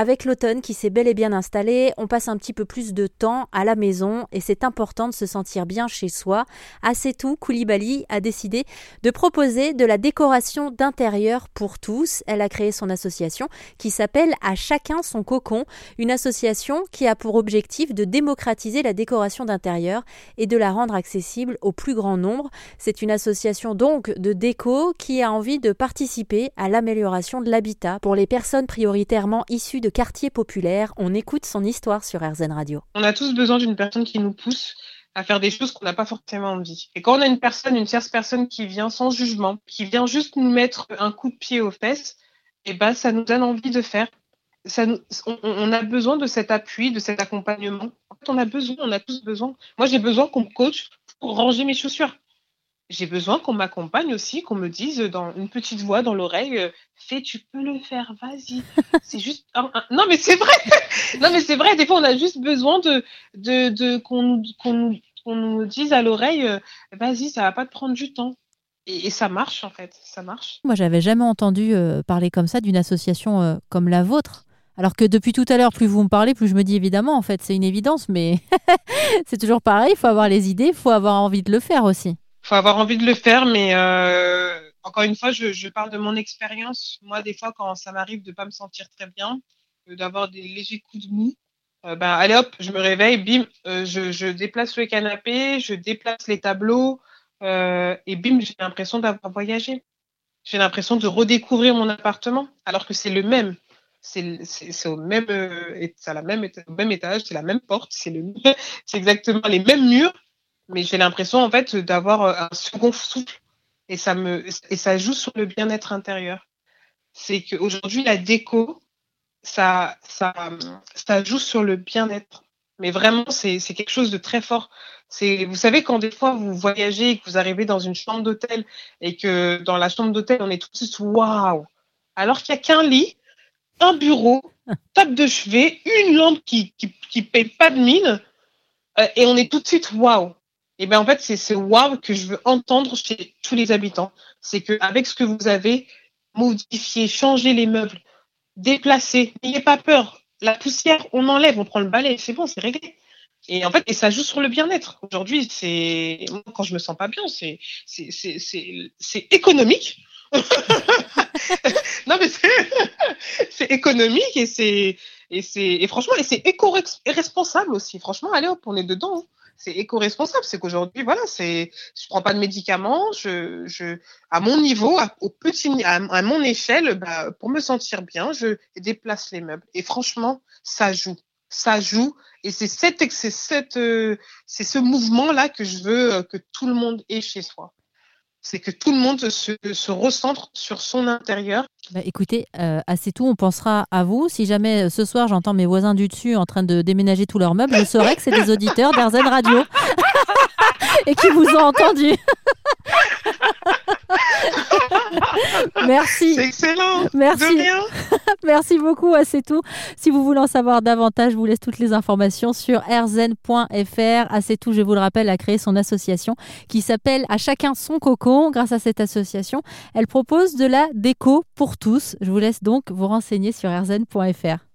Avec l'automne qui s'est bel et bien installé, on passe un petit peu plus de temps à la maison et c'est important de se sentir bien chez soi. Assez tout, Koulibaly a décidé de proposer de la décoration d'intérieur pour tous. Elle a créé son association qui s'appelle À chacun son cocon, une association qui a pour objectif de démocratiser la décoration d'intérieur et de la rendre accessible au plus grand nombre. C'est une association donc de déco qui a envie de participer à l'amélioration de l'habitat pour les personnes prioritairement issues de quartier populaire. On écoute son histoire sur RZN Radio. On a tous besoin d'une personne qui nous pousse à faire des choses qu'on n'a pas forcément envie. Et quand on a une personne, une tierce personne qui vient sans jugement, qui vient juste nous mettre un coup de pied aux fesses, eh ben ça nous donne envie de faire. Ça on, a besoin de cet appui, de cet accompagnement. En fait, on a besoin, on a tous besoin. Moi, j'ai besoin qu'on me coach pour ranger mes chaussures j'ai besoin qu'on m'accompagne aussi, qu'on me dise dans une petite voix dans l'oreille, euh, fais, tu peux le faire, vas-y. c'est juste, non mais c'est vrai, non mais c'est vrai. Des fois, on a juste besoin de, de, de qu'on nous, nous dise à l'oreille, euh, vas-y, ça va pas te prendre du temps. Et, ça marche en fait, ça marche. Moi, j'avais jamais entendu euh, parler comme ça d'une association comme la vôtre. Alors que depuis tout à l'heure, plus vous me parlez, plus je me dis évidemment, en fait, c'est une évidence, mais c'est toujours pareil, il faut avoir les idées, il faut avoir envie de le faire aussi faut avoir envie de le faire, mais euh, encore une fois, je, parle de mon expérience. Moi, des fois, quand ça m'arrive de pas me sentir très bien, euh, d'avoir des légers coups de mou, euh, ben, allez hop, je me réveille, bim, je, déplace le canapé, je déplace les tableaux, et bim, j'ai l'impression d'avoir voyagé. J'ai l'impression de redécouvrir mon appartement, alors que c'est le même. C'est au même, la même, au même étage, c'est la même porte, c'est exactement les mêmes murs, mais j'ai l'impression en fait d'avoir euh, un second souffle et ça me et ça joue sur le bien-être intérieur. C'est qu'aujourd'hui la déco, ça ça ça joue sur le bien-être. Mais vraiment c'est c'est quelque chose de très fort. C'est vous savez quand des fois vous voyagez et que vous arrivez dans une chambre d'hôtel et que dans la chambre d'hôtel on est tout de suite waouh. Alors qu'il n'y a qu'un lit, un bureau, table de chevet, une lampe qui qui qui paye pas de mine euh, et on est tout de suite waouh. Et bien en fait, c'est ce wow que je veux entendre chez tous les habitants. C'est qu'avec ce que vous avez, modifié, changer les meubles, déplacer, n'ayez pas peur. La poussière, on enlève, on prend le balai, c'est bon, c'est réglé. Et en fait, et ça joue sur le bien-être. Aujourd'hui, c'est quand je me sens pas bien, c'est c'est économique. non mais c'est économique et c'est et c'est franchement et c'est éco-responsable aussi. Franchement, allez hop, on est dedans. Hein c'est éco-responsable. C'est qu'aujourd'hui, voilà, c'est, je prends pas de médicaments, je, je, à mon niveau, à, au petit, à, mon échelle, bah, pour me sentir bien, je déplace les meubles. Et franchement, ça joue, ça joue. Et c'est cette, c'est cette, euh, c'est ce mouvement-là que je veux euh, que tout le monde ait chez soi c'est que tout le monde se, se, recentre sur son intérieur. Bah écoutez, euh, assez tout, on pensera à vous. Si jamais euh, ce soir j'entends mes voisins du dessus en train de déménager tous leurs meubles, je saurai que c'est des auditeurs d'Arzen Radio et qui vous ont entendu. Merci. C'est excellent. Merci. Merci beaucoup à C'est tout. Si vous voulez en savoir davantage, je vous laisse toutes les informations sur rzen.fr. C'est tout, je vous le rappelle, a créé son association qui s'appelle À chacun son cocon. Grâce à cette association, elle propose de la déco pour tous. Je vous laisse donc vous renseigner sur rzen.fr.